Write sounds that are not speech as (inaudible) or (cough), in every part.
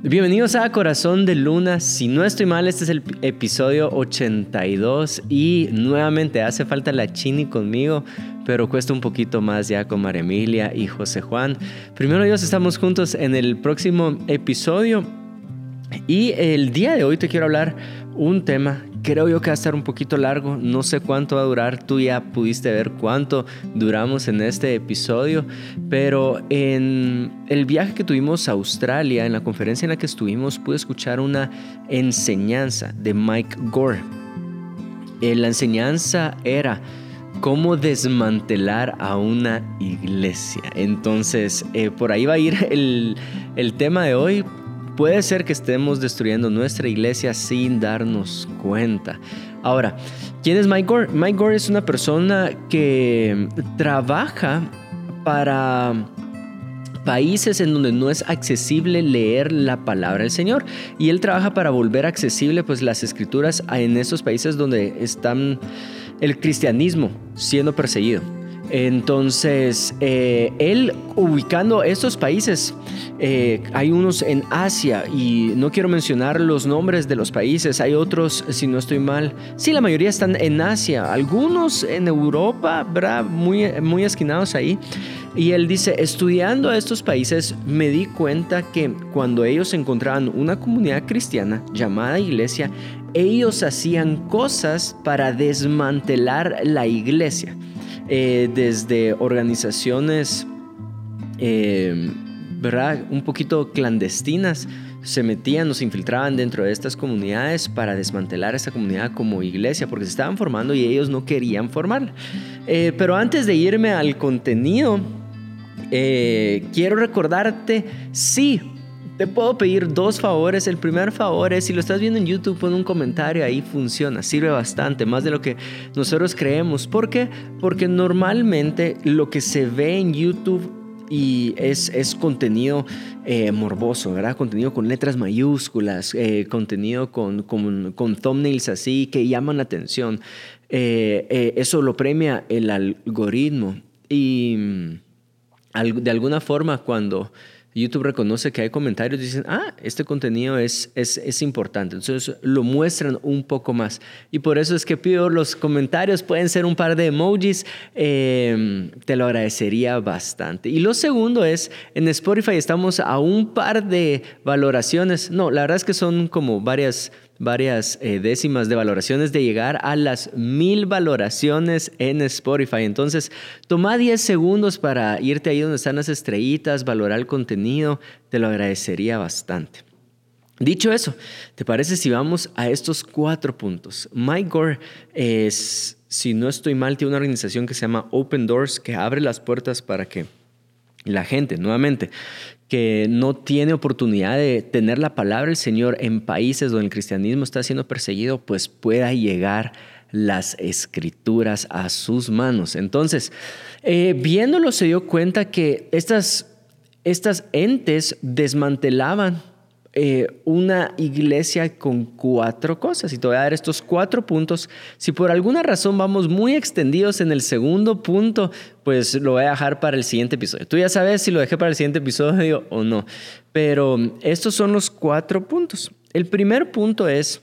Bienvenidos a Corazón de Luna. Si no estoy mal, este es el episodio 82 y nuevamente hace falta la Chini conmigo, pero cuesta un poquito más ya con María Emilia y José Juan. Primero Dios, estamos juntos en el próximo episodio y el día de hoy te quiero hablar un tema creo yo que va a estar un poquito largo, no sé cuánto va a durar, tú ya pudiste ver cuánto duramos en este episodio, pero en el viaje que tuvimos a Australia, en la conferencia en la que estuvimos, pude escuchar una enseñanza de Mike Gore. Eh, la enseñanza era cómo desmantelar a una iglesia. Entonces, eh, por ahí va a ir el, el tema de hoy, Puede ser que estemos destruyendo nuestra iglesia sin darnos cuenta. Ahora, ¿quién es Mike Gore? Mike Gore es una persona que trabaja para países en donde no es accesible leer la palabra del Señor y él trabaja para volver accesible pues las escrituras en esos países donde están el cristianismo siendo perseguido. Entonces, eh, él ubicando estos países, eh, hay unos en Asia y no quiero mencionar los nombres de los países, hay otros, si no estoy mal, sí, la mayoría están en Asia, algunos en Europa, ¿verdad? Muy, muy esquinados ahí. Y él dice, estudiando a estos países me di cuenta que cuando ellos encontraban una comunidad cristiana llamada iglesia, ellos hacían cosas para desmantelar la iglesia. Eh, desde organizaciones, eh, ¿verdad? Un poquito clandestinas, se metían se infiltraban dentro de estas comunidades para desmantelar esta comunidad como iglesia, porque se estaban formando y ellos no querían formarla. Eh, pero antes de irme al contenido, quiero recordarte, sí, te puedo pedir dos favores. El primer favor es, si lo estás viendo en YouTube, pon un comentario, ahí funciona, sirve bastante, más de lo que nosotros creemos. ¿Por qué? Porque normalmente lo que se ve en YouTube y es, es contenido eh, morboso, ¿verdad? Contenido con letras mayúsculas, eh, contenido con, con, thumbnails así que llaman la atención. Eh, eso lo premia el algoritmo y mm, de alguna forma cuando YouTube reconoce que hay comentarios dicen, ah, este contenido es, es, importante. Entonces lo muestran un poco más. Y por eso es que pido los comentarios, pueden ser un par de emojis, em, te lo agradecería bastante. Y lo segundo es, en Spotify estamos a un par de valoraciones. No, la verdad es que son como varias varias eh, décimas de valoraciones de llegar a las mil valoraciones en Spotify. Entonces, toma 10 segundos para irte ahí donde están las estrellitas, valorar el contenido, te lo agradecería bastante. Dicho eso, ¿te parece si vamos a estos cuatro puntos? Mike Gore es, si no estoy mal, tiene una organización que se llama Open Doors, que abre las puertas para que la gente, nuevamente, que no tiene oportunidad de tener la palabra del Señor en países donde el cristianismo está siendo perseguido, pues pueda llegar las escrituras a sus manos. Entonces, eh, viéndolo se dio cuenta que estas, estas entes desmantelaban eh, una iglesia con cuatro cosas. Y te voy a dar estos cuatro puntos. Si por alguna razón vamos muy extendidos en el segundo punto, pues lo voy a dejar para el siguiente episodio. Tú ya sabes si lo dejé para el siguiente episodio (laughs) o no. Pero estos son los cuatro puntos. El primer punto es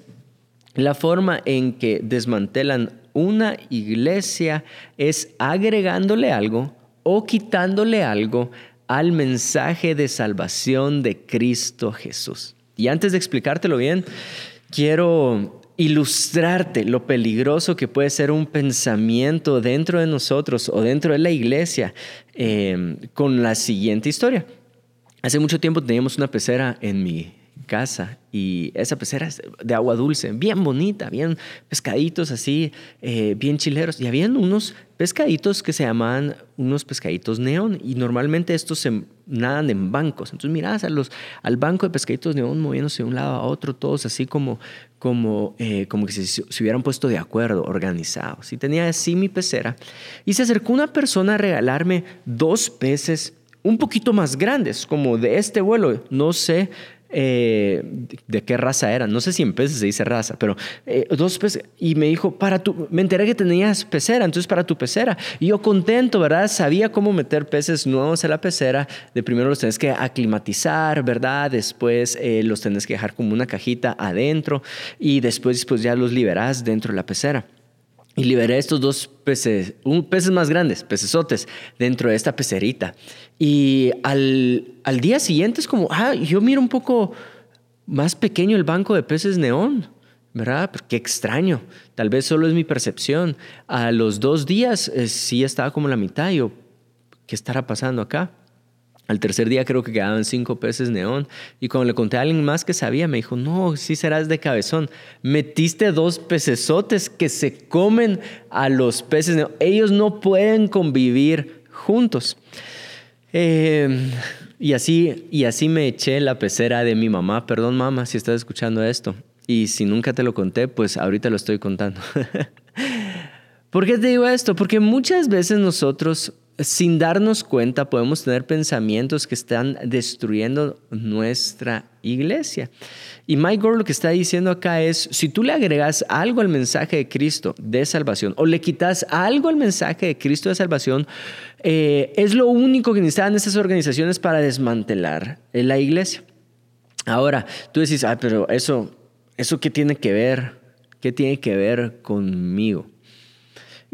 la forma en que desmantelan una iglesia es agregándole algo o quitándole algo al mensaje de salvación de Cristo Jesús. Y antes de explicártelo bien, quiero ilustrarte lo peligroso que puede ser un pensamiento dentro de nosotros o dentro de la iglesia eh, con la siguiente historia. Hace mucho tiempo teníamos una pecera en mi casa y esa pecera de agua dulce, bien bonita, bien pescaditos así, eh, bien chileros. Y habían unos pescaditos que se llamaban unos pescaditos neón y normalmente estos se nadan en bancos. Entonces mirás a al banco de pescaditos neón moviéndose de un lado a otro, todos así como, como, eh, como que se, se, hubieran puesto de acuerdo, organizados. Y tenía así mi pecera y se acercó una persona a regalarme dos peces un poquito más grandes, como de este vuelo. No sé eh, de qué raza eran. No sé si en peces se dice raza, pero eh, dos peces. Y me dijo, para tu, me enteré que tenías pecera, entonces para tu pecera. Y yo contento, ¿verdad? Sabía cómo meter peces nuevos a la pecera. De primero los tenés que aclimatizar, ¿verdad? Después eh, los tenés que dejar como una cajita adentro y después pues, ya los liberás dentro de la pecera. Y liberé estos dos peces, un, peces más grandes, pecesotes, dentro de esta pecerita. Y al, al día siguiente es como, ah, yo miro un poco más pequeño el banco de peces neón. ¿verdad? Pues, qué extraño. Tal vez solo es mi percepción. A los dos días eh, sí estaba como la mitad. Yo, ¿qué estará pasando acá? Al tercer día creo que quedaban cinco peces neón. Y cuando le conté a alguien más que sabía, me dijo, no, sí serás de cabezón. Metiste dos pecesotes que se comen a los peces neón. Ellos no pueden convivir juntos. Em, y, así, y así me eché la pecera de mi mamá. Perdón mamá si estás escuchando esto. Y si nunca te lo conté, pues ahorita lo estoy contando. (laughs) ¿Por qué te digo esto? Porque muchas veces nosotros sin darnos cuenta podemos tener pensamientos que están destruyendo nuestra iglesia. Y Mike Gore lo que está diciendo acá es, si tú le agregas algo al mensaje de Cristo de salvación o le quitas algo al mensaje de Cristo de salvación, eh, es lo único que necesitan esas organizaciones para desmantelar la iglesia. Ahora, tú decís, ah, pero eso, ¿eso qué tiene que ver? ¿Qué tiene que ver conmigo?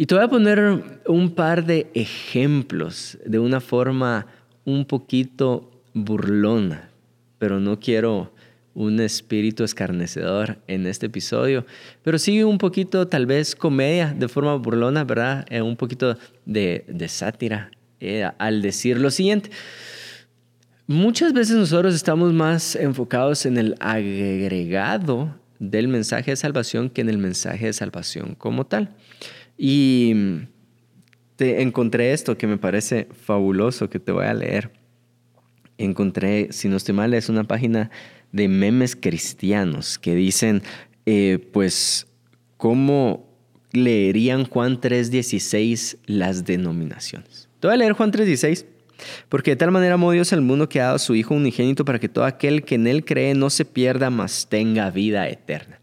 Y te voy a poner un par de ejemplos de una forma un poquito burlona, pero no quiero un espíritu escarnecedor en este episodio, pero sí un poquito tal vez comedia de forma burlona, ¿verdad? Eh, un poquito de, sátira eh, al decir lo siguiente. Muchas veces nosotros estamos más enfocados en el agregado del mensaje de salvación que en el mensaje de salvación como tal. Y te encontré esto que me parece fabuloso, que te voy a leer. Encontré, si no estoy mal, es una página de memes cristianos que dicen, eh, pues, ¿cómo leerían Juan 3.16 las denominaciones? Te voy a leer Juan 3.16. Porque de tal manera amó Dios al mundo que ha dado a su Hijo unigénito para que todo aquel que en él cree no se pierda, mas tenga vida eterna.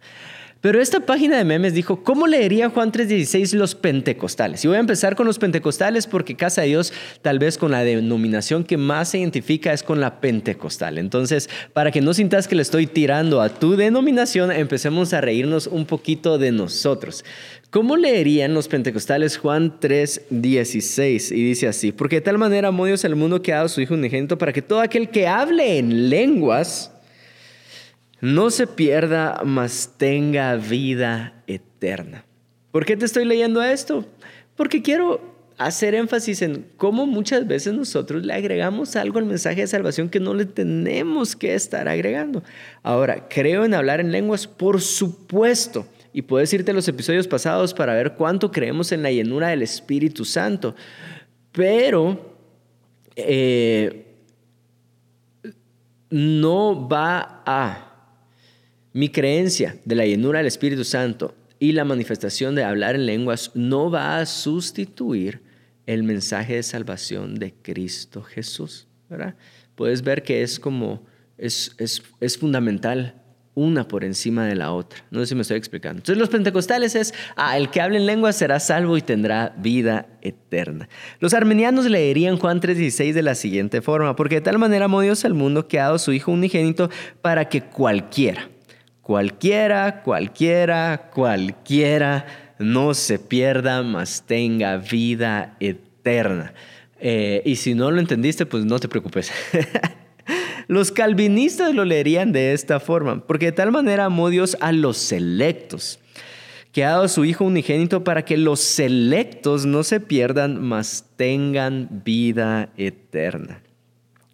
Pero esta página de memes dijo, ¿cómo leería Juan 3:16 los pentecostales? Y voy a empezar con los pentecostales porque Casa de Dios tal vez con la denominación que más se identifica es con la pentecostal. Entonces, para que no sintas que le estoy tirando a tu denominación, empecemos a reírnos un poquito de nosotros. ¿Cómo leerían los pentecostales Juan 3:16? Y dice así, porque de tal manera amó Dios al mundo que ha dado su Hijo unigénito para que todo aquel que hable en lenguas no se pierda, mas tenga vida eterna. ¿Por qué te estoy leyendo esto? Porque quiero hacer énfasis en cómo muchas veces nosotros le agregamos algo al mensaje de salvación que no le tenemos que estar agregando. Ahora, creo en hablar en lenguas, por supuesto. Y puedes irte a los episodios pasados para ver cuánto creemos en la llenura del Espíritu Santo. Pero eh, no va a mi creencia de la llenura del Espíritu Santo y la manifestación de hablar en lenguas no va a sustituir el mensaje de salvación de Cristo Jesús. ¿verdad? Puedes ver que es como, es, es, es fundamental una por encima de la otra. No sé si me estoy explicando. Entonces los pentecostales es, ah, el que hable en lenguas será salvo y tendrá vida eterna. Los armenianos leerían Juan 3:16 de la siguiente forma, porque de tal manera amó Dios al mundo que ha dado su Hijo unigénito para que cualquiera, Cualquiera, cualquiera, cualquiera no se pierda, mas tenga vida eterna. Eh, y si no lo entendiste, pues no te preocupes. (laughs) los calvinistas lo leerían de esta forma, porque de tal manera amó Dios a los selectos, que ha dado a su Hijo unigénito para que los selectos no se pierdan, mas tengan vida eterna.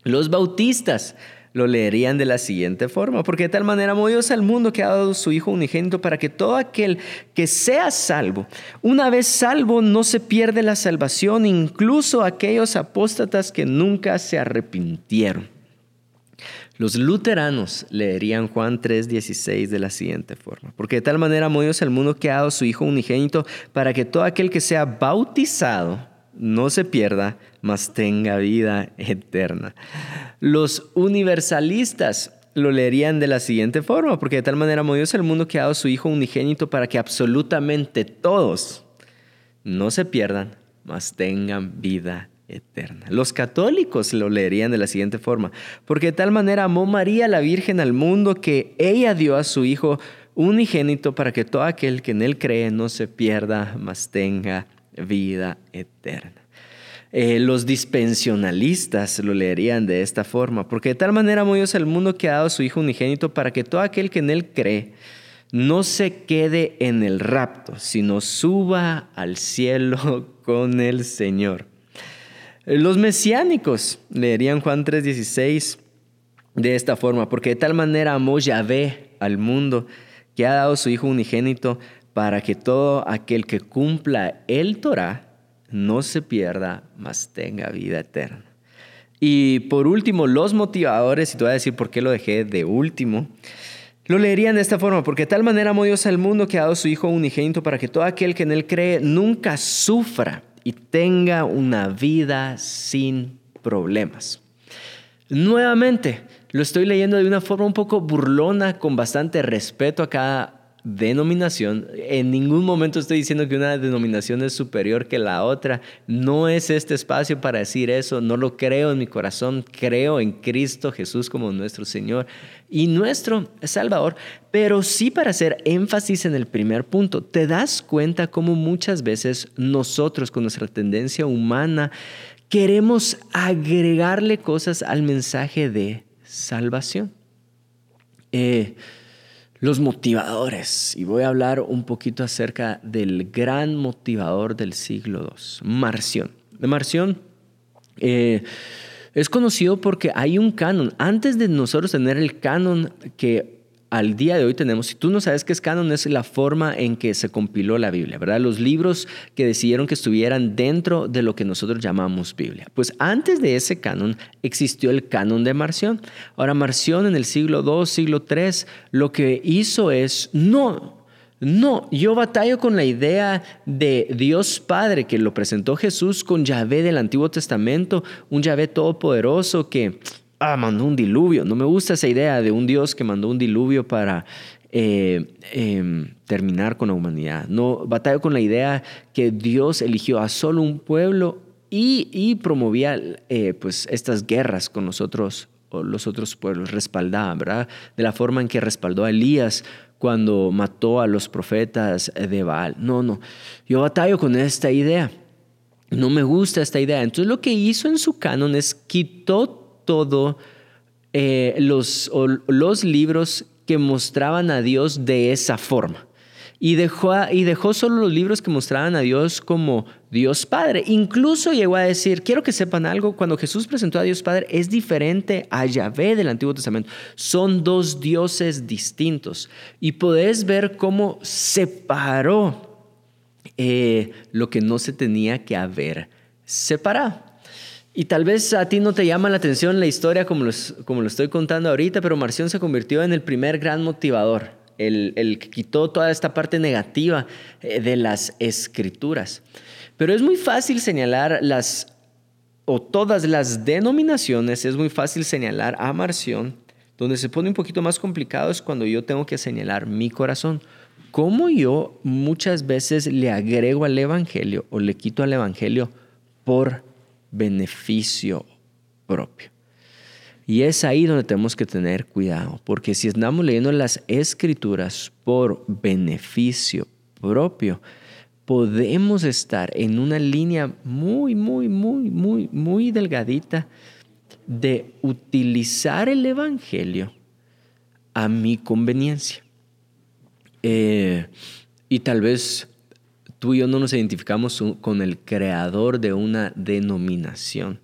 Los bautistas lo leerían de la siguiente forma, porque de tal manera amó Dios al mundo que ha dado su Hijo unigénito para que todo aquel que sea salvo, una vez salvo, no se pierde la salvación, incluso aquellos apóstatas que nunca se arrepintieron. Los luteranos leerían Juan 3:16 de la siguiente forma, porque de tal manera amó Dios al mundo que ha dado su Hijo unigénito para que todo aquel que sea bautizado no se pierda, mas tenga vida eterna. Los universalistas lo leerían de la siguiente forma, porque de tal manera amó Dios al mundo que ha dado su Hijo unigénito para que absolutamente todos no se pierdan, mas tengan vida eterna. Los católicos lo leerían de la siguiente forma, porque de tal manera amó María la Virgen al mundo que ella dio a su Hijo unigénito para que todo aquel que en él cree no se pierda, mas tenga vida eterna. Eh, los dispensionalistas lo leerían de esta forma, porque de tal manera amó Dios al mundo que ha dado su Hijo unigénito para que todo aquel que en él cree no se quede en el rapto, sino suba al cielo (laughs) con el Señor. Los mesiánicos leerían Juan 3:16 de esta forma, porque de tal manera amó Yahvé al mundo que ha dado su Hijo unigénito para que todo aquel que cumpla el Torah no se pierda, mas tenga vida eterna. Y por último, los motivadores, y te voy a decir por qué lo dejé de último, lo leerían de esta forma, porque tal manera amó Dios al mundo que ha dado su Hijo unigénito para que todo aquel que en él cree nunca sufra y tenga una vida sin problemas. Nuevamente, lo estoy leyendo de una forma un poco burlona, con bastante respeto a cada denominación. En ningún momento estoy diciendo que una denominación es superior que la otra. No es este espacio para decir eso. No lo creo en mi corazón. Creo en Cristo Jesús como nuestro Señor y nuestro Salvador. Pero sí para hacer énfasis en el primer punto. Te das cuenta cómo muchas veces nosotros con nuestra tendencia humana queremos agregarle cosas al mensaje de salvación. Eh, los motivadores. Y voy a hablar un poquito acerca del gran motivador del siglo II, Marción. De Marción eh, es conocido porque hay un canon. Antes de nosotros tener el canon que al día de hoy tenemos, si tú no sabes qué es canon, es la forma en que se compiló la Biblia, ¿verdad? Los libros que decidieron que estuvieran dentro de lo que nosotros llamamos Biblia. Pues antes de ese canon existió el canon de Marción. Ahora, Marción en el siglo II, siglo III, lo que hizo es, no, no, yo batallo con la idea de Dios Padre que lo presentó Jesús con Yahvé del Antiguo Testamento, un Yahvé todopoderoso que ah, mandó un diluvio. No me gusta esa idea de un Dios que mandó un diluvio para eh, em, terminar con la humanidad. No, batallo con la idea que Dios eligió a solo un pueblo y, promovía eh, pues estas guerras con nosotros los otros pueblos, respaldaba, ¿verdad? De la forma en que respaldó a Elías cuando mató a los profetas de Baal. No, no, yo batallo con esta idea. No me gusta esta idea. Entonces lo que hizo en su canon es quitó todo eh, los, los libros que mostraban a Dios de esa forma. Y dejó, y dejó solo los libros que mostraban a Dios como Dios Padre. Incluso llegó a decir, quiero que sepan algo, cuando Jesús presentó a Dios Padre es diferente a Yahvé del Antiguo Testamento. Son dos dioses distintos. Y podés ver cómo separó eh, lo que no se tenía que haber separado. Y tal vez a ti no te llama la atención la historia como, como lo estoy contando ahorita, pero Marción se convirtió en el primer gran motivador, el, el que quitó toda esta parte negativa eh, de las escrituras. Pero es muy fácil señalar las, o todas las denominaciones, es muy fácil señalar a Marción. Donde se pone un poquito más complicado es cuando yo tengo que señalar mi corazón. Cómo yo muchas veces le agrego al Evangelio o le quito al Evangelio por beneficio propio. Y es ahí donde tenemos que tener cuidado, porque si estamos leyendo las escrituras por beneficio propio, podemos estar en una línea muy, muy, muy, muy, muy delgadita de utilizar el Evangelio a mi conveniencia. Eh, y tal vez tú y yo no nos identificamos con el creador de una denominación.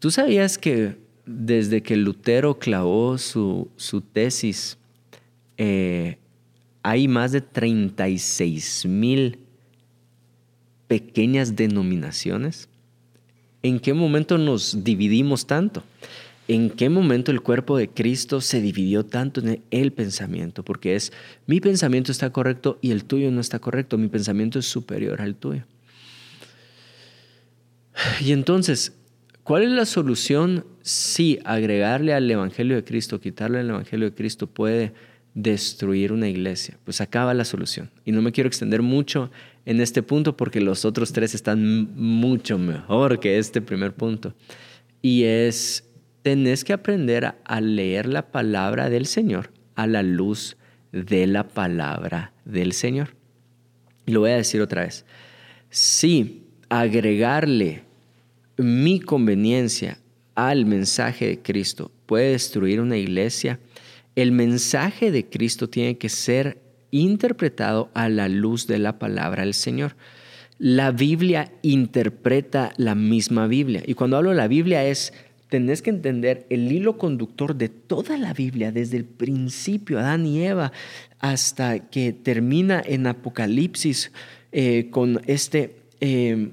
¿Tú sabías que desde que Lutero clavó su, tesis, eh, hay más de 36 mil pequeñas denominaciones? ¿En qué momento nos dividimos tanto? En qué momento el cuerpo de Cristo se dividió tanto en el pensamiento, porque es mi pensamiento está correcto y el tuyo no está correcto, mi pensamiento es superior al tuyo. Y entonces, ¿Cuál es la solución? Sí, agregarle al Evangelio de Cristo, quitarle al Evangelio de Cristo puede destruir una iglesia. Pues acaba la solución. Y no me quiero extender mucho en este punto porque los otros tres están mucho mejor que este primer punto. Y es, tenés que aprender a leer la palabra del Señor a la luz de la palabra del Señor. Y lo voy a decir otra vez. Si agregarle mi conveniencia al mensaje de Cristo puede destruir una iglesia, el mensaje de Cristo tiene que ser interpretado a la luz de la palabra del Señor. La Biblia interpreta la misma Biblia. Y cuando hablo de la Biblia es, tenés que entender el hilo conductor de toda la Biblia, desde el principio, Adán y Eva, hasta que termina en Apocalipsis eh, con este eh,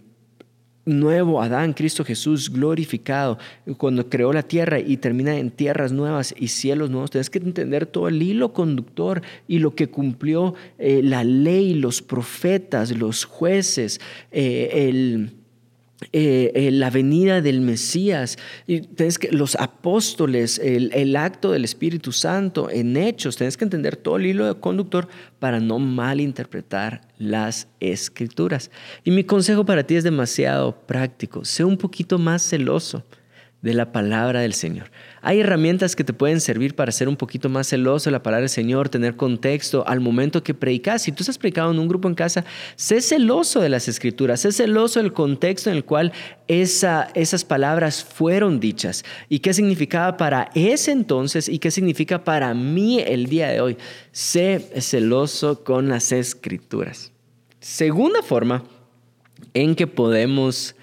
nuevo Adán, Cristo Jesús glorificado, cuando creó la tierra y termina en tierras nuevas y cielos nuevos. Tienes que entender todo el hilo conductor y lo que cumplió eh, la ley, los profetas, los jueces, el eh, eh, la venida del Mesías, y tenés que, los apóstoles, el, acto del Espíritu Santo en hechos, tenés que entender todo el hilo de conductor para no malinterpretar las escrituras. Y mi consejo para ti es demasiado práctico, sé un poquito más celoso de la palabra del Señor. Hay herramientas que te pueden servir para ser un poquito más celoso de la palabra del Señor, tener contexto al momento que predicas. Si tú estás predicando en un grupo en casa, sé celoso de las escrituras, sé celoso del contexto en el cual esa, esas palabras fueron dichas y qué significaba para ese entonces y qué significa para mí el día de hoy. Sé celoso con las escrituras. Segunda forma en que podemos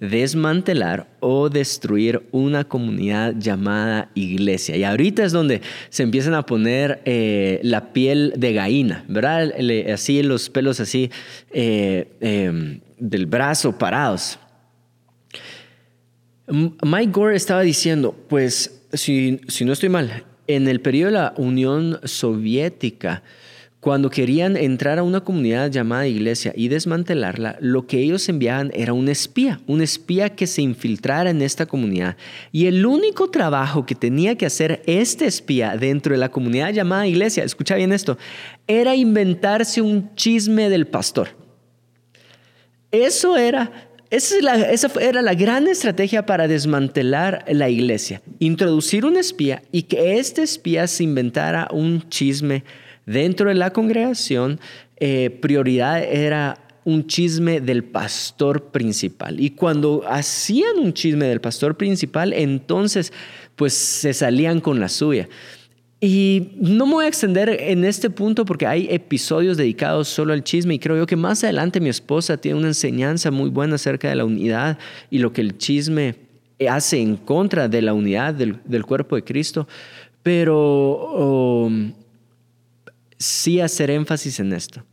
desmantelar o destruir una comunidad llamada iglesia. Y ahorita es donde se empiezan a poner eh, la piel de gallina, ¿verdad? Así los pelos así eh, em, del brazo parados. Mike Gore estaba diciendo, pues si, si no estoy mal, en el periodo de la Unión Soviética, cuando querían entrar a una comunidad llamada iglesia y desmantelarla, lo que ellos enviaban era un espía, un espía que se infiltrara en esta comunidad. Y el único trabajo que tenía que hacer este espía dentro de la comunidad llamada iglesia, escucha bien esto, era inventarse un chisme del pastor. Eso era esa, esa, era la gran estrategia para desmantelar la iglesia. Introducir un espía y que este espía se inventara un chisme Dentro de la congregación, eh, prioridad era un chisme del pastor principal. Y cuando hacían un chisme del pastor principal, entonces pues se salían con la suya. Y no me voy a extender en este punto porque hay episodios dedicados solo al chisme y creo yo que más adelante mi esposa tiene una enseñanza muy buena acerca de la unidad y lo que el chisme hace en contra de la unidad del, cuerpo de Cristo. Pero um, sí hacer énfasis en esto.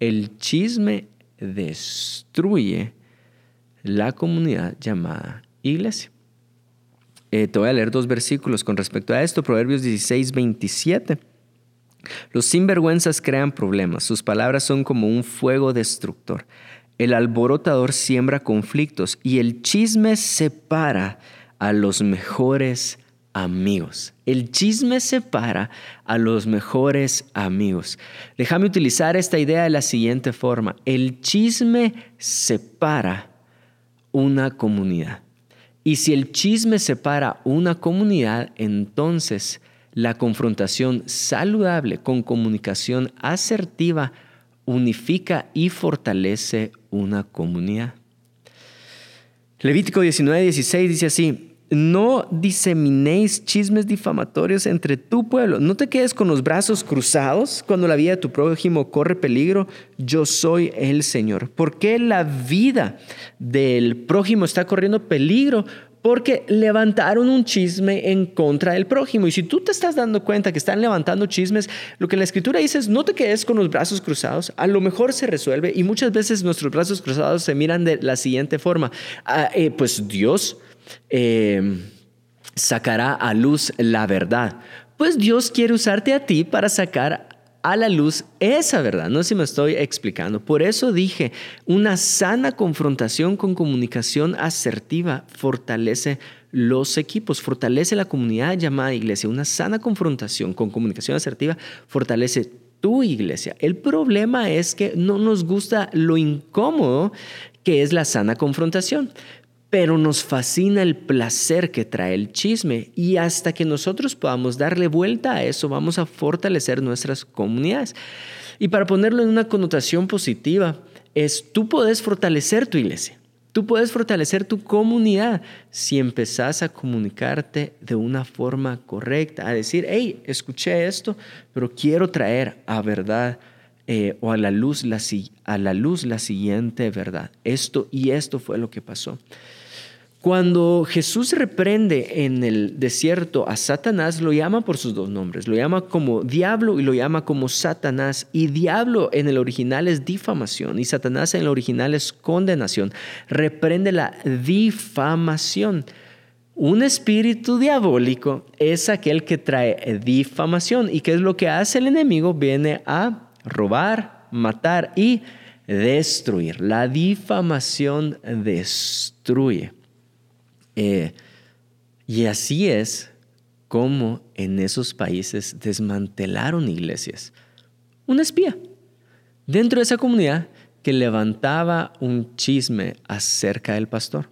El chisme destruye la comunidad llamada iglesia. Eh, te voy a leer dos versículos con respecto a esto, Proverbios 16, 27. Los sinvergüenzas crean problemas, sus palabras son como un fuego destructor. El alborotador siembra conflictos y el chisme separa a los mejores amigos. El chisme separa a los mejores amigos. Déjame utilizar esta idea de la siguiente forma. El chisme separa una comunidad. Y si el chisme separa una comunidad, entonces la confrontación saludable con comunicación asertiva unifica y fortalece una comunidad. Levítico 19, 16 dice así, no diseminéis chismes difamatorios entre tu pueblo. No te quedes con los brazos cruzados cuando la vida de tu prójimo corre peligro. Yo soy el Señor. ¿Por qué la vida del prójimo está corriendo peligro? Porque levantaron un chisme en contra del prójimo. Y si tú te estás dando cuenta que están levantando chismes, lo que la escritura dice es no te quedes con los brazos cruzados. A lo mejor se resuelve. Y muchas veces nuestros brazos cruzados se miran de la siguiente forma. Ah, eh, pues Dios eh, sacará a luz la verdad. Pues Dios quiere usarte a ti para sacar a la luz esa verdad. No sé si me estoy explicando. Por eso dije, una sana confrontación con comunicación asertiva fortalece los equipos, fortalece la comunidad llamada iglesia. Una sana confrontación con comunicación asertiva fortalece tu iglesia. El problema es que no nos gusta lo incómodo que es la sana confrontación pero nos fascina el placer que trae el chisme y hasta que nosotros podamos darle vuelta a eso vamos a fortalecer nuestras comunidades. Y para ponerlo en una connotación positiva, es tú puedes fortalecer tu iglesia, tú puedes fortalecer tu comunidad si empezás a comunicarte de una forma correcta, a decir, hey, escuché esto, pero quiero traer a verdad eh, o a la, luz la, a la luz la siguiente verdad. Esto y esto fue lo que pasó. Cuando Jesús reprende en el desierto a Satanás, lo llama por sus dos nombres. Lo llama como diablo y lo llama como Satanás. Y diablo en el original es difamación y Satanás en el original es condenación. Reprende la difamación. Un espíritu diabólico es aquel que trae difamación. ¿Y qué es lo que hace el enemigo? Viene a robar, matar y destruir. La difamación destruye. Eh, y así es como en esos países desmantelaron iglesias. Un espía dentro de esa comunidad que levantaba un chisme acerca del pastor.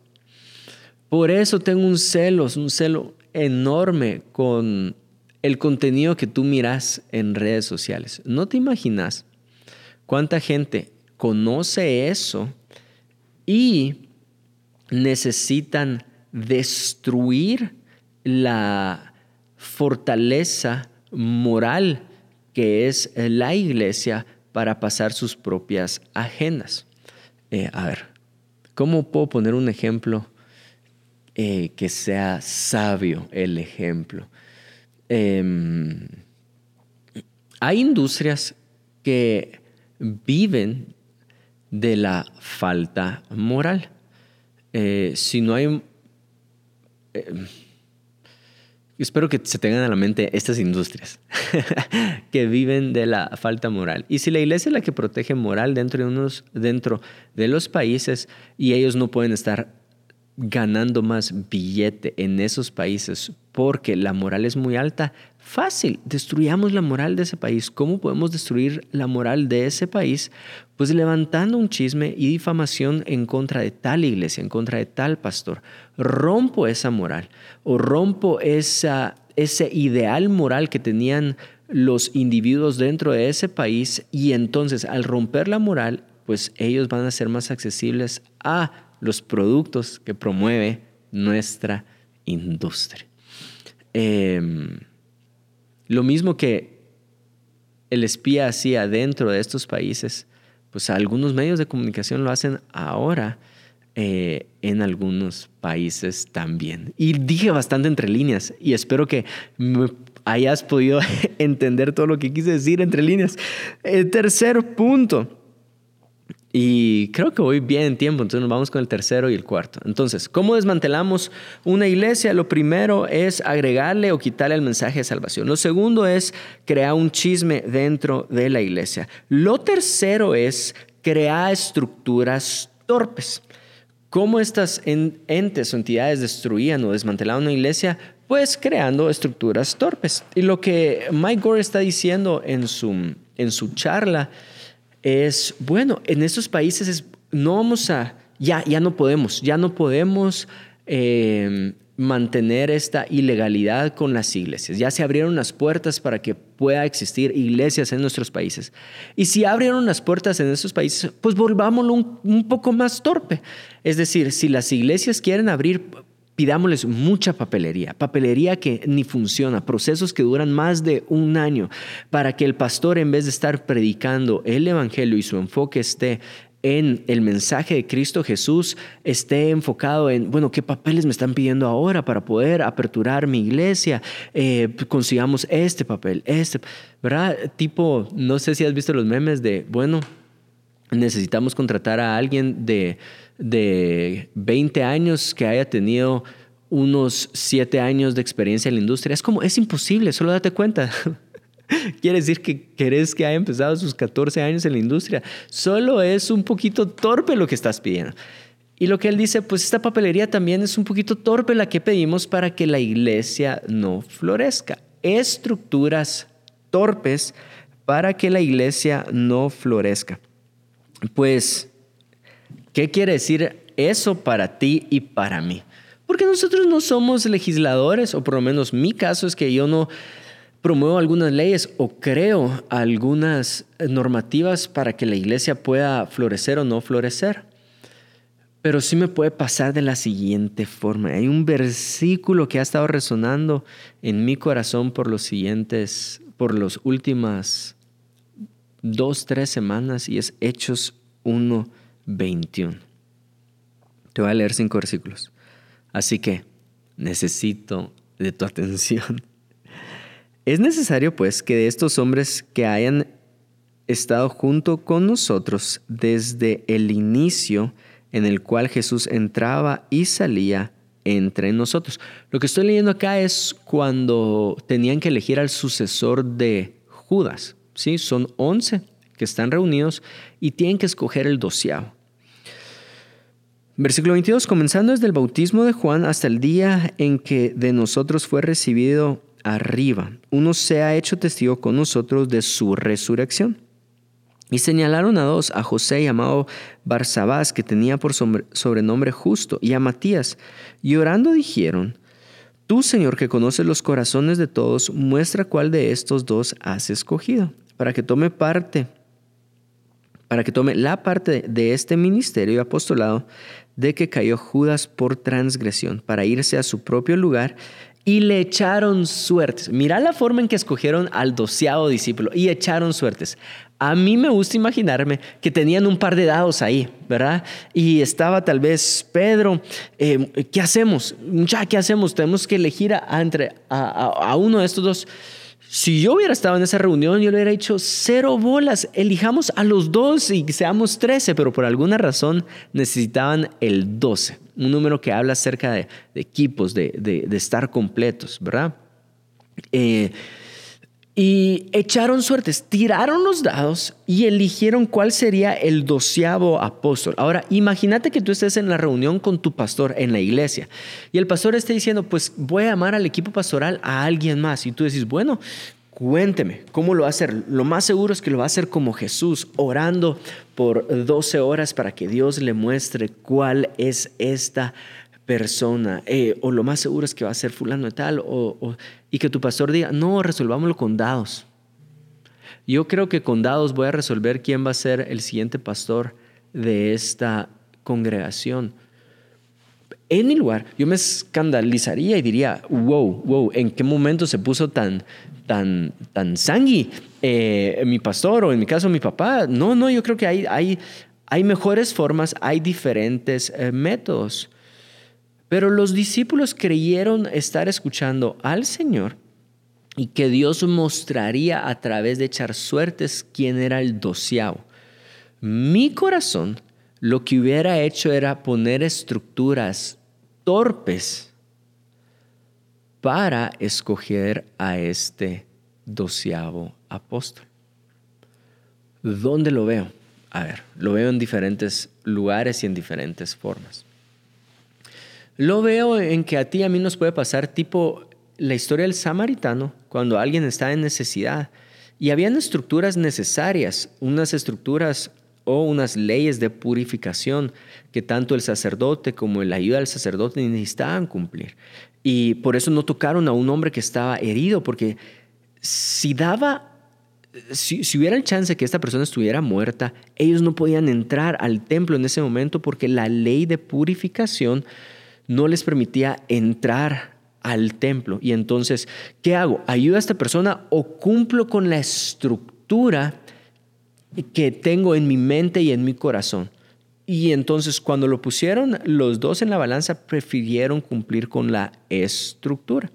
Por eso tengo un celo, un celo enorme con el contenido que tú miras en redes sociales. No te imaginas cuánta gente conoce eso y necesitan destruir la fortaleza moral que es la iglesia para pasar sus propias agendas. Eh, a ver, ¿cómo puedo poner un ejemplo eh, que sea sabio el ejemplo? Em, hay industrias que viven de la falta moral. Eh, si no hay eh, espero que se tengan a la mente estas industrias (laughs) que viven de la falta moral. Y si la iglesia es la que protege moral dentro de, unos, dentro de los países y ellos no pueden estar ganando más billete en esos países porque la moral es muy alta, fácil, destruyamos la moral de ese país. ¿Cómo podemos destruir la moral de ese país? Pues levantando un chisme y difamación en contra de tal iglesia, en contra de tal pastor. Rompo esa moral o rompo esa, ese ideal moral que tenían los individuos dentro de ese país y entonces al romper la moral, pues ellos van a ser más accesibles a los productos que promueve nuestra industria. Em, lo mismo que el espía hacía dentro de estos países, pues algunos medios de comunicación lo hacen ahora eh, en algunos países también. Y dije bastante entre líneas y espero que hayas podido (laughs) entender todo lo que quise decir entre líneas. El tercer punto y creo que voy bien en tiempo, entonces nos vamos con el tercero y el cuarto. Entonces, ¿cómo desmantelamos una iglesia? Lo primero es agregarle o quitarle el mensaje de salvación. Lo segundo es crear un chisme dentro de la iglesia. Lo tercero es crear estructuras torpes. ¿Cómo estas entes o entidades destruían o desmantelaban una iglesia? Pues creando estructuras torpes. Y lo que Mike Gore está diciendo en su, en su charla es, bueno, en estos países no vamos a, ya, ya no podemos, ya no podemos eh, mantener esta ilegalidad con las iglesias. Ya se abrieron las puertas para que pueda existir iglesias en nuestros países. Y si abrieron las puertas en esos países, pues volvámoslo un poco más torpe. Es decir, si las iglesias quieren abrir pidámosles mucha papelería, papelería que ni funciona, procesos que duran más de un año, para que el pastor en vez de estar predicando el Evangelio y su enfoque esté en el mensaje de Cristo Jesús, esté enfocado en, bueno, ¿qué papeles me están pidiendo ahora para poder aperturar mi iglesia? Eh, consigamos este papel, este, ¿verdad? Tipo, no sé si has visto los memes de, bueno, necesitamos contratar a alguien de de 20 años que haya tenido unos 7 años de experiencia en la industria. Es como, es imposible, solo date cuenta. (laughs) Quiere decir que querés que haya empezado sus 14 años en la industria. Solo es un poquito torpe lo que estás pidiendo. Y lo que él dice, pues esta papelería también es un poquito torpe la que pedimos para que la iglesia no florezca. Estructuras torpes para que la iglesia no florezca. Pues, ¿qué quiere decir eso para ti y para mí? Porque nosotros no somos legisladores, o por lo menos mi caso es que yo no promuevo algunas leyes o creo algunas normativas para que la iglesia pueda florecer o no florecer. Pero sí me puede pasar de la siguiente forma. Hay un versículo que ha estado resonando en mi corazón por los siguientes, por las últimas dos, tres semanas y es Hechos 1, 21. Te voy a leer cinco versículos. Así que necesito de tu (laughs) atención. Es necesario pues que de estos hombres que hayan estado junto con nosotros desde el inicio en el cual Jesús entraba y salía entre nosotros. Lo que estoy leyendo acá es cuando tenían que elegir al sucesor de Judas. ¿sí? Son once que están reunidos y tienen que escoger el doceavo. Versículo 22, comenzando desde el bautismo de Juan hasta el día en que de nosotros fue recibido arriba, uno se ha hecho testigo con nosotros de su resurrección. Y señalaron a dos, a José llamado Barsabás, que tenía por sobrenombre justo, y a Matías. Y orando dijeron, Tú, Señor, que conoces los corazones de todos, muestra cuál de estos dos has escogido, para que tome parte, para que tome la parte de este ministerio y apostolado de que cayó Judas por transgresión, para irse a su propio lugar y le echaron suertes. Mira la forma en que escogieron al doceavo discípulo y echaron suertes. A mí me gusta imaginarme que tenían un par de dados ahí, ¿verdad? Y estaba tal vez Pedro, eh, ¿qué hacemos? Ya, ¿qué hacemos? Tenemos que elegir entre, a uno de estos dos. Si yo hubiera estado en esa reunión, yo le hubiera dicho cero bolas, elijamos a los dos y seamos trece, pero por alguna razón necesitaban el doce, un número que habla acerca de, equipos, de, estar completos, ¿verdad? Eh, y echaron suertes, tiraron los dados y eligieron cuál sería el doceavo apóstol. Ahora, imagínate que tú estés en la reunión con tu pastor en la iglesia y el pastor esté diciendo, pues voy a llamar al equipo pastoral a alguien más. Y tú decís, bueno, cuénteme, ¿cómo lo va a hacer? Lo más seguro es que lo va a hacer como Jesús, orando por 12 horas para que Dios le muestre cuál es esta persona, eh, o lo más seguro es que va a ser fulano de tal, o, y que tu pastor diga, no, resolvámoslo con dados. Yo creo que con dados voy a resolver quién va a ser el siguiente pastor de esta congregación. En mi lugar, yo me escandalizaría y diría, wow, wow, ¿en qué momento se puso tan, tan, tan sangui eh, mi pastor o en mi caso mi papá? No, no, yo creo que hay, hay, hay mejores formas, hay diferentes eh, métodos. Pero los discípulos creyeron estar escuchando al Señor y que Dios mostraría a través de echar suertes quién era el doceavo. Mi corazón lo que hubiera hecho era poner estructuras torpes para escoger a este doceavo apóstol. ¿Dónde lo veo? A ver, lo veo en diferentes lugares y en diferentes formas. Lo veo en que a ti a mí nos puede pasar tipo la historia del samaritano, cuando alguien está en necesidad. Y habían estructuras necesarias, unas estructuras o unas leyes de purificación que tanto el sacerdote como la ayuda del sacerdote necesitaban cumplir. Y por eso no tocaron a un hombre que estaba herido, porque si daba, si, si hubiera el chance que esta persona estuviera muerta, ellos no podían entrar al templo en ese momento porque la ley de purificación no les permitía entrar al templo. Y entonces, ¿qué hago? ¿Ayudo a esta persona o cumplo con la estructura que tengo en mi mente y en mi corazón? Y entonces cuando lo pusieron los dos en la balanza, prefirieron cumplir con la estructura.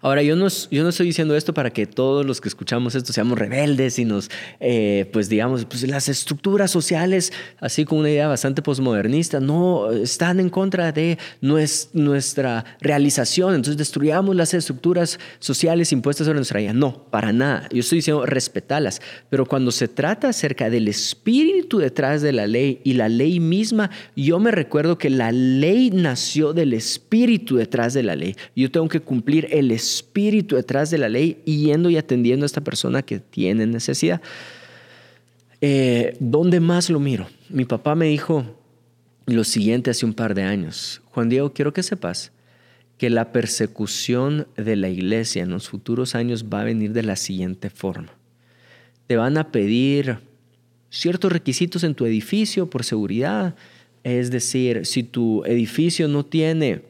Ahora, yo no, yo no estoy diciendo esto para que todos los que escuchamos esto seamos rebeldes y nos, eh, pues digamos, pues las estructuras sociales, así como una idea bastante posmodernista, no están en contra de nuestra realización. Entonces destruyamos las estructuras sociales impuestas sobre nuestra vida. No, para nada. Yo estoy diciendo respetarlas. Pero cuando se trata acerca del espíritu detrás de la ley y la ley misma, yo me recuerdo que la ley nació del espíritu detrás de la ley. Yo tengo que cumplir el espíritu detrás de la ley yendo y atendiendo a esta persona que tiene necesidad. Eh, ¿Dónde más lo miro? Mi papá me dijo lo siguiente hace un par de años. Juan Diego, quiero que sepas que la persecución de la iglesia en los futuros años va a venir de la siguiente forma. Te van a pedir ciertos requisitos en tu edificio por seguridad. Es decir, si tu edificio no tiene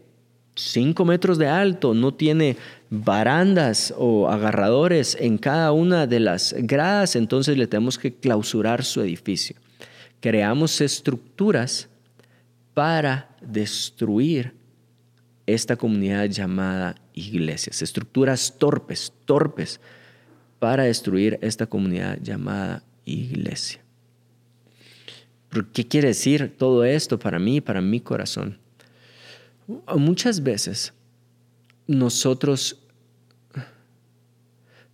5 metros de alto, no tiene barandas o agarradores en cada una de las gradas, entonces le tenemos que clausurar su edificio. Creamos estructuras para destruir esta comunidad llamada iglesias, estructuras torpes, torpes, para destruir esta comunidad llamada iglesia. ¿Qué quiere decir todo esto para mí, para mi corazón? Muchas veces nosotros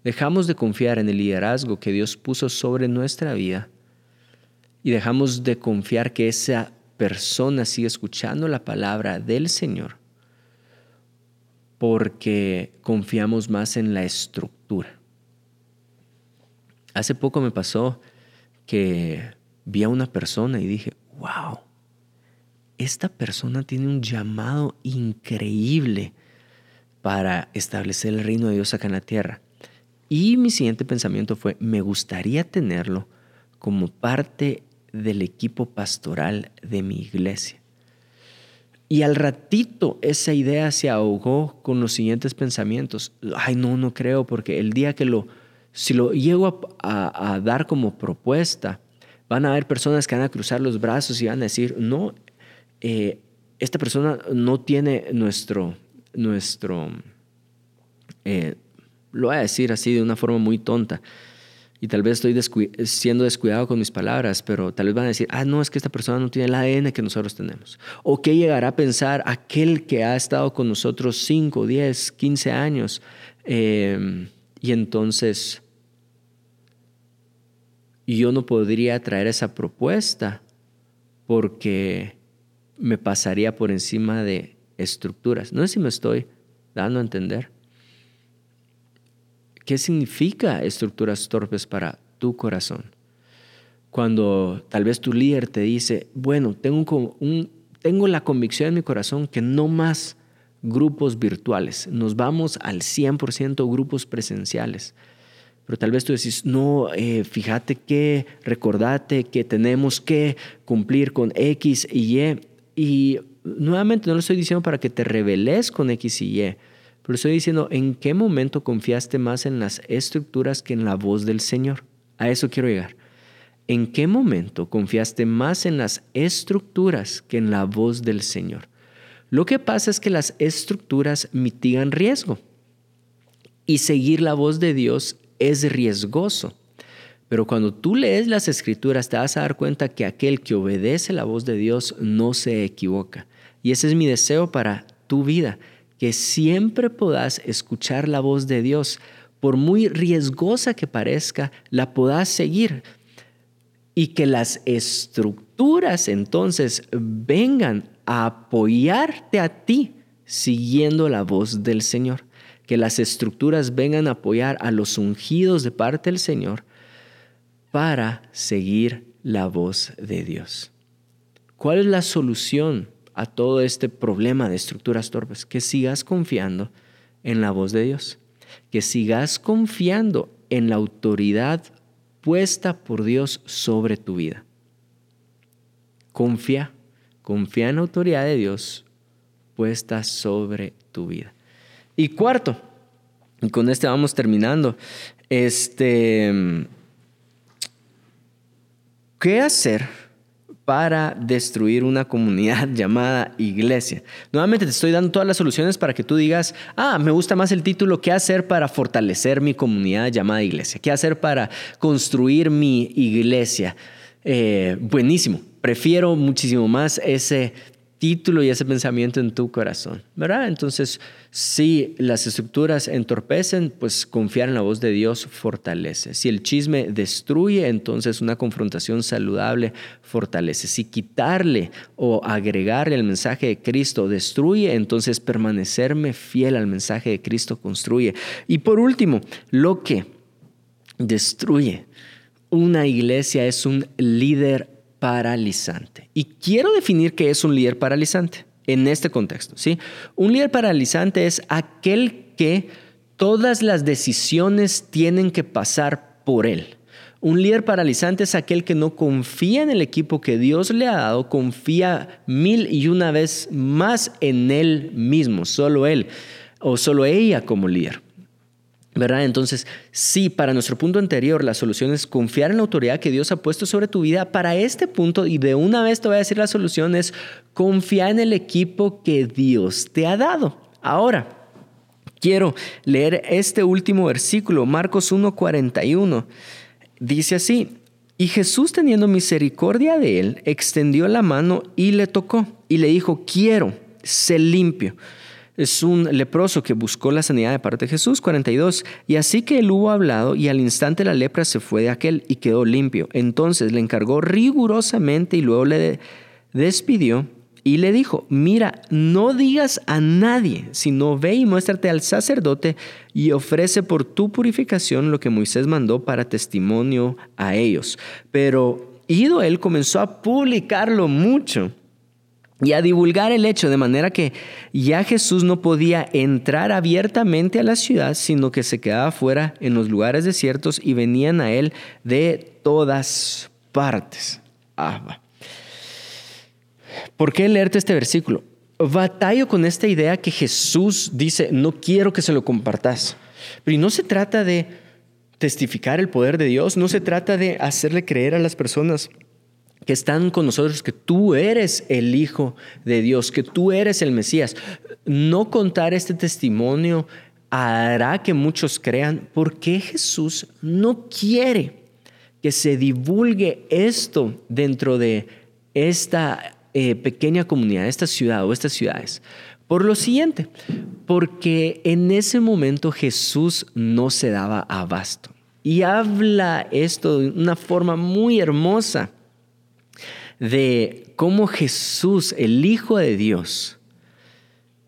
dejamos de confiar en el liderazgo que Dios puso sobre nuestra vida y dejamos de confiar que esa persona sigue escuchando la palabra del Señor porque confiamos más en la estructura. Hace poco me pasó que vi a una persona y dije, wow, esta persona tiene un llamado increíble para establecer el reino de Dios acá en la tierra. Y mi siguiente pensamiento fue, me gustaría tenerlo como parte del equipo pastoral de mi iglesia. Y al ratito esa idea se ahogó con los siguientes pensamientos. Ay, no, no creo, porque el día que lo, si lo llego a, dar como propuesta, van a haber personas que van a cruzar los brazos y van a decir, no, eh, esta persona no tiene nuestro, nuestro, eh, lo voy a decir así de una forma muy tonta, y tal vez estoy siendo descuidado con mis palabras, pero tal vez van a decir, ah, no, es que esta persona no tiene el ADN que nosotros tenemos. O qué llegará a pensar aquel que ha estado con nosotros 5, 10, 15 años. Em, y entonces yo no podría traer esa propuesta porque me pasaría por encima de estructuras. No sé si me estoy dando a entender. ¿Qué significa estructuras torpes para tu corazón? Cuando tal vez tu líder te dice, bueno, tengo, un, tengo la convicción en mi corazón que no más grupos virtuales, nos vamos al 100% grupos presenciales. Pero tal vez tú decís, no, eh, fíjate que, recordate que tenemos que cumplir con X y Y. Y nuevamente no lo estoy diciendo para que te reveles con X y Y, pero estoy diciendo, ¿en qué momento confiaste más en las estructuras que en la voz del Señor? A eso quiero llegar. ¿En qué momento confiaste más en las estructuras que en la voz del Señor? Lo que pasa es que las estructuras mitigan riesgo y seguir la voz de Dios es riesgoso. Pero cuando tú lees las escrituras te vas a dar cuenta que aquel que obedece la voz de Dios no se equivoca. Y ese es mi deseo para tu vida, que siempre puedas escuchar la voz de Dios, por muy riesgosa que parezca, la puedas seguir y que las estructuras entonces vengan a apoyarte a ti siguiendo la voz del Señor. Que las estructuras vengan a apoyar a los ungidos de parte del Señor para seguir la voz de Dios. ¿Cuál es la solución a todo este problema de estructuras torpes, que sigas confiando en la voz de Dios, que sigas confiando en la autoridad puesta por Dios sobre tu vida. Confía, confía en la autoridad de Dios puesta sobre tu vida. Y cuarto, y con este vamos terminando, este, ¿qué hacer para destruir una comunidad (laughs) llamada iglesia. Nuevamente te estoy dando todas las soluciones para que tú digas, ah, me gusta más el título, ¿qué hacer para fortalecer mi comunidad llamada iglesia? ¿Qué hacer para construir mi iglesia? Eh, buenísimo, prefiero muchísimo más ese título y ese pensamiento en tu corazón, ¿verdad? Entonces, si las estructuras entorpecen, pues confiar en la voz de Dios fortalece. Si el chisme destruye, entonces una confrontación saludable fortalece. Si quitarle o agregarle el mensaje de Cristo destruye, entonces permanecerme fiel al mensaje de Cristo construye. Y por último, lo que destruye una iglesia es un líder paralizante. Y quiero definir qué es un líder paralizante en este contexto. ¿sí? Un líder paralizante es aquel que todas las decisiones tienen que pasar por él. Un líder paralizante es aquel que no confía en el equipo que Dios le ha dado, confía mil y una vez más en él mismo, solo él o solo ella como líder. ¿Verdad? Entonces, sí, para nuestro punto anterior, la solución es confiar en la autoridad que Dios ha puesto sobre tu vida. Para este punto, y de una vez te voy a decir la solución, es confiar en el equipo que Dios te ha dado. Ahora, quiero leer este último versículo, Marcos 1:41. Dice así, y Jesús teniendo misericordia de él, extendió la mano y le tocó, y le dijo, quiero, sé limpio es un leproso que buscó la sanidad de parte de Jesús. 42. Y así que él hubo hablado y al instante la lepra se fue de aquel y quedó limpio. Entonces le encargó rigurosamente y luego le despidió y le dijo, mira, no digas a nadie, sino ve y muéstrate al sacerdote y ofrece por tu purificación lo que Moisés mandó para testimonio a ellos. Pero ido él comenzó a publicarlo mucho y a divulgar el hecho de manera que ya Jesús no podía entrar abiertamente a la ciudad, sino que se quedaba fuera en los lugares desiertos y venían a él de todas partes. Ah, ¿Por qué leerte este versículo? Batallo con esta idea que Jesús dice, no quiero que se lo compartas. Pero no se trata de testificar el poder de Dios, no se trata de hacerle creer a las personas que están con nosotros, que tú eres el Hijo de Dios, que tú eres el Mesías. No contar este testimonio hará que muchos crean por qué Jesús no quiere que se divulgue esto dentro de esta eh, pequeña comunidad, esta ciudad o estas ciudades. Por lo siguiente, porque en ese momento Jesús no se daba abasto. Y habla esto de una forma muy hermosa de cómo Jesús, el Hijo de Dios,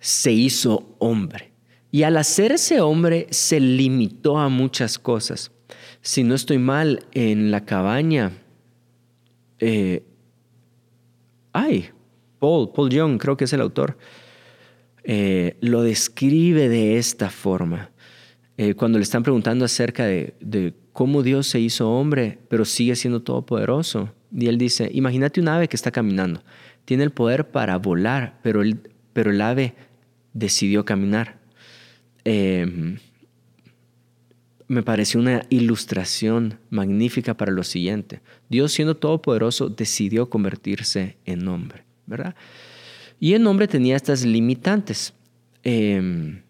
se hizo hombre. Y al hacerse hombre se limitó a muchas cosas. Si no estoy mal, en la cabaña, eh, ay, Paul, Paul Young, creo que es el autor, eh, lo describe de esta forma. Eh, cuando le están preguntando acerca de, de cómo Dios se hizo hombre, pero sigue siendo todopoderoso. Y él dice, imagínate un ave que está caminando. Tiene el poder para volar, pero el, pero el ave decidió caminar. Em, me pareció una ilustración magnífica para lo siguiente. Dios siendo todopoderoso decidió convertirse en hombre, ¿verdad? Y el hombre tenía estas limitantes. Em,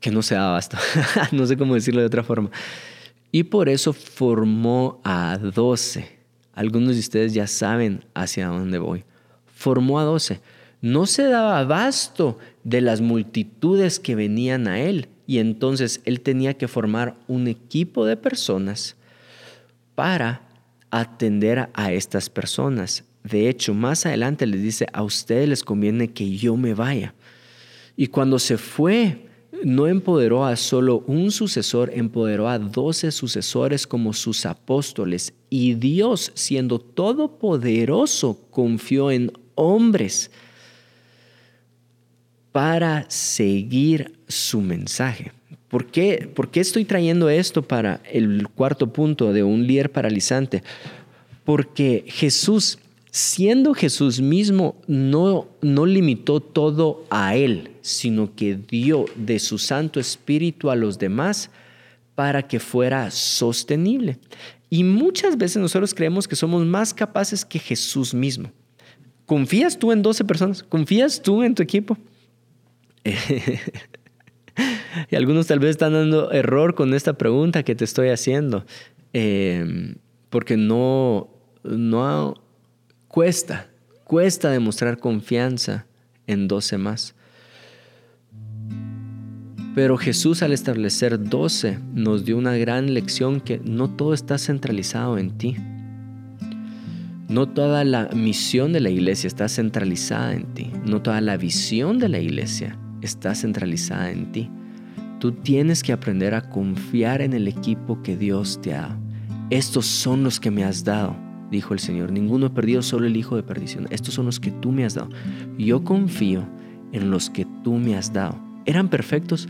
que no se daba hasta, (laughs) no sé cómo decirlo de otra forma. Y por eso formó a doce. Algunos de ustedes ya saben hacia dónde voy. Formó a doce. No se daba abasto de las multitudes que venían a él. Y entonces él tenía que formar un equipo de personas para atender a estas personas. De hecho, más adelante les dice, a ustedes les conviene que yo me vaya. Y cuando se fue, no empoderó a solo un sucesor, empoderó a doce sucesores como sus apóstoles. Y Dios, siendo todopoderoso, confió en hombres para seguir su mensaje. ¿Por qué, ¿Por qué estoy trayendo esto para el cuarto punto de un líder paralizante? Porque Jesús siendo Jesús mismo, no, no limitó todo a Él, sino que dio de su Santo Espíritu a los demás para que fuera sostenible. Y muchas veces nosotros creemos que somos más capaces que Jesús mismo. ¿Confías tú en 12 personas? ¿Confías tú en tu equipo? (laughs) y algunos tal vez están dando error con esta pregunta que te estoy haciendo, eh, porque no, no cuesta, cuesta demostrar confianza en 12 más. Pero Jesús al establecer 12 nos dio una gran lección que no todo está centralizado en ti. No toda la misión de la iglesia está centralizada en ti. No toda la visión de la iglesia está centralizada en ti. Tú tienes que aprender a confiar en el equipo que Dios te ha dado. Estos son los que me has dado, dijo el Señor. Ninguno ha perdido, solo el Hijo de perdición. Estos son los que tú me has dado. Yo confío en los que tú me has dado. ¿Eran perfectos?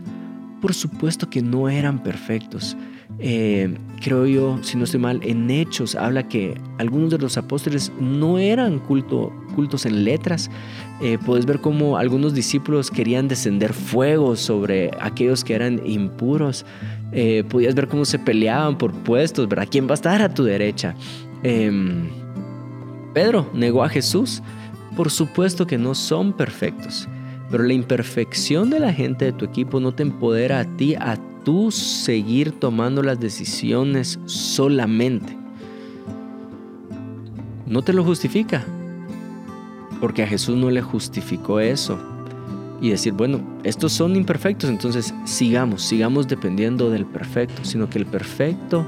Por supuesto que no eran perfectos. Eh, creo yo, si no estoy mal, en Hechos habla que algunos de los apóstoles no eran culto, cultos en letras. Eh, puedes ver cómo algunos discípulos querían descender fuego sobre aquellos que eran impuros. Eh, podías ver cómo se peleaban por puestos, ¿verdad? ¿Quién va a estar a tu derecha? Em, Pedro negó a Jesús. Por supuesto que no son perfectos. Pero la imperfección de la gente de tu equipo no te empodera a ti a tú seguir tomando las decisiones solamente. No te lo justifica. Porque a Jesús no le justificó eso. Y decir, bueno, estos son imperfectos, entonces sigamos, sigamos dependiendo del perfecto, sino que el perfecto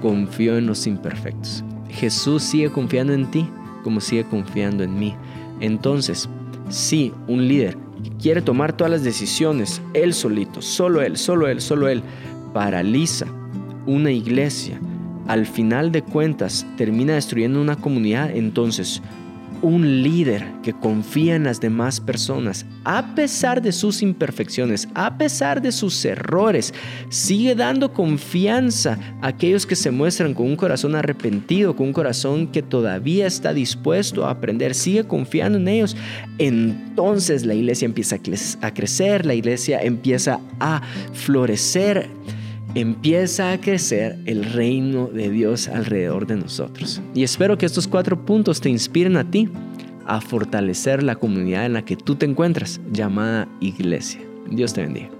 confió en los imperfectos. Jesús sigue confiando en ti como sigue confiando en mí. Entonces, si un líder quiere tomar todas las decisiones, él solito, solo él, solo él, solo él, paraliza una iglesia, al final de cuentas termina destruyendo una comunidad, entonces un líder que confía en las demás personas, a pesar de sus imperfecciones, a pesar de sus errores, sigue dando confianza a aquellos que se muestran con un corazón arrepentido, con un corazón que todavía está dispuesto a aprender, sigue confiando en ellos, entonces la iglesia empieza a crecer, la iglesia empieza a florecer empieza a crecer el reino de Dios alrededor de nosotros. Y espero que estos cuatro puntos te inspiren a ti a fortalecer la comunidad en la que tú te encuentras, llamada iglesia. Dios te bendiga.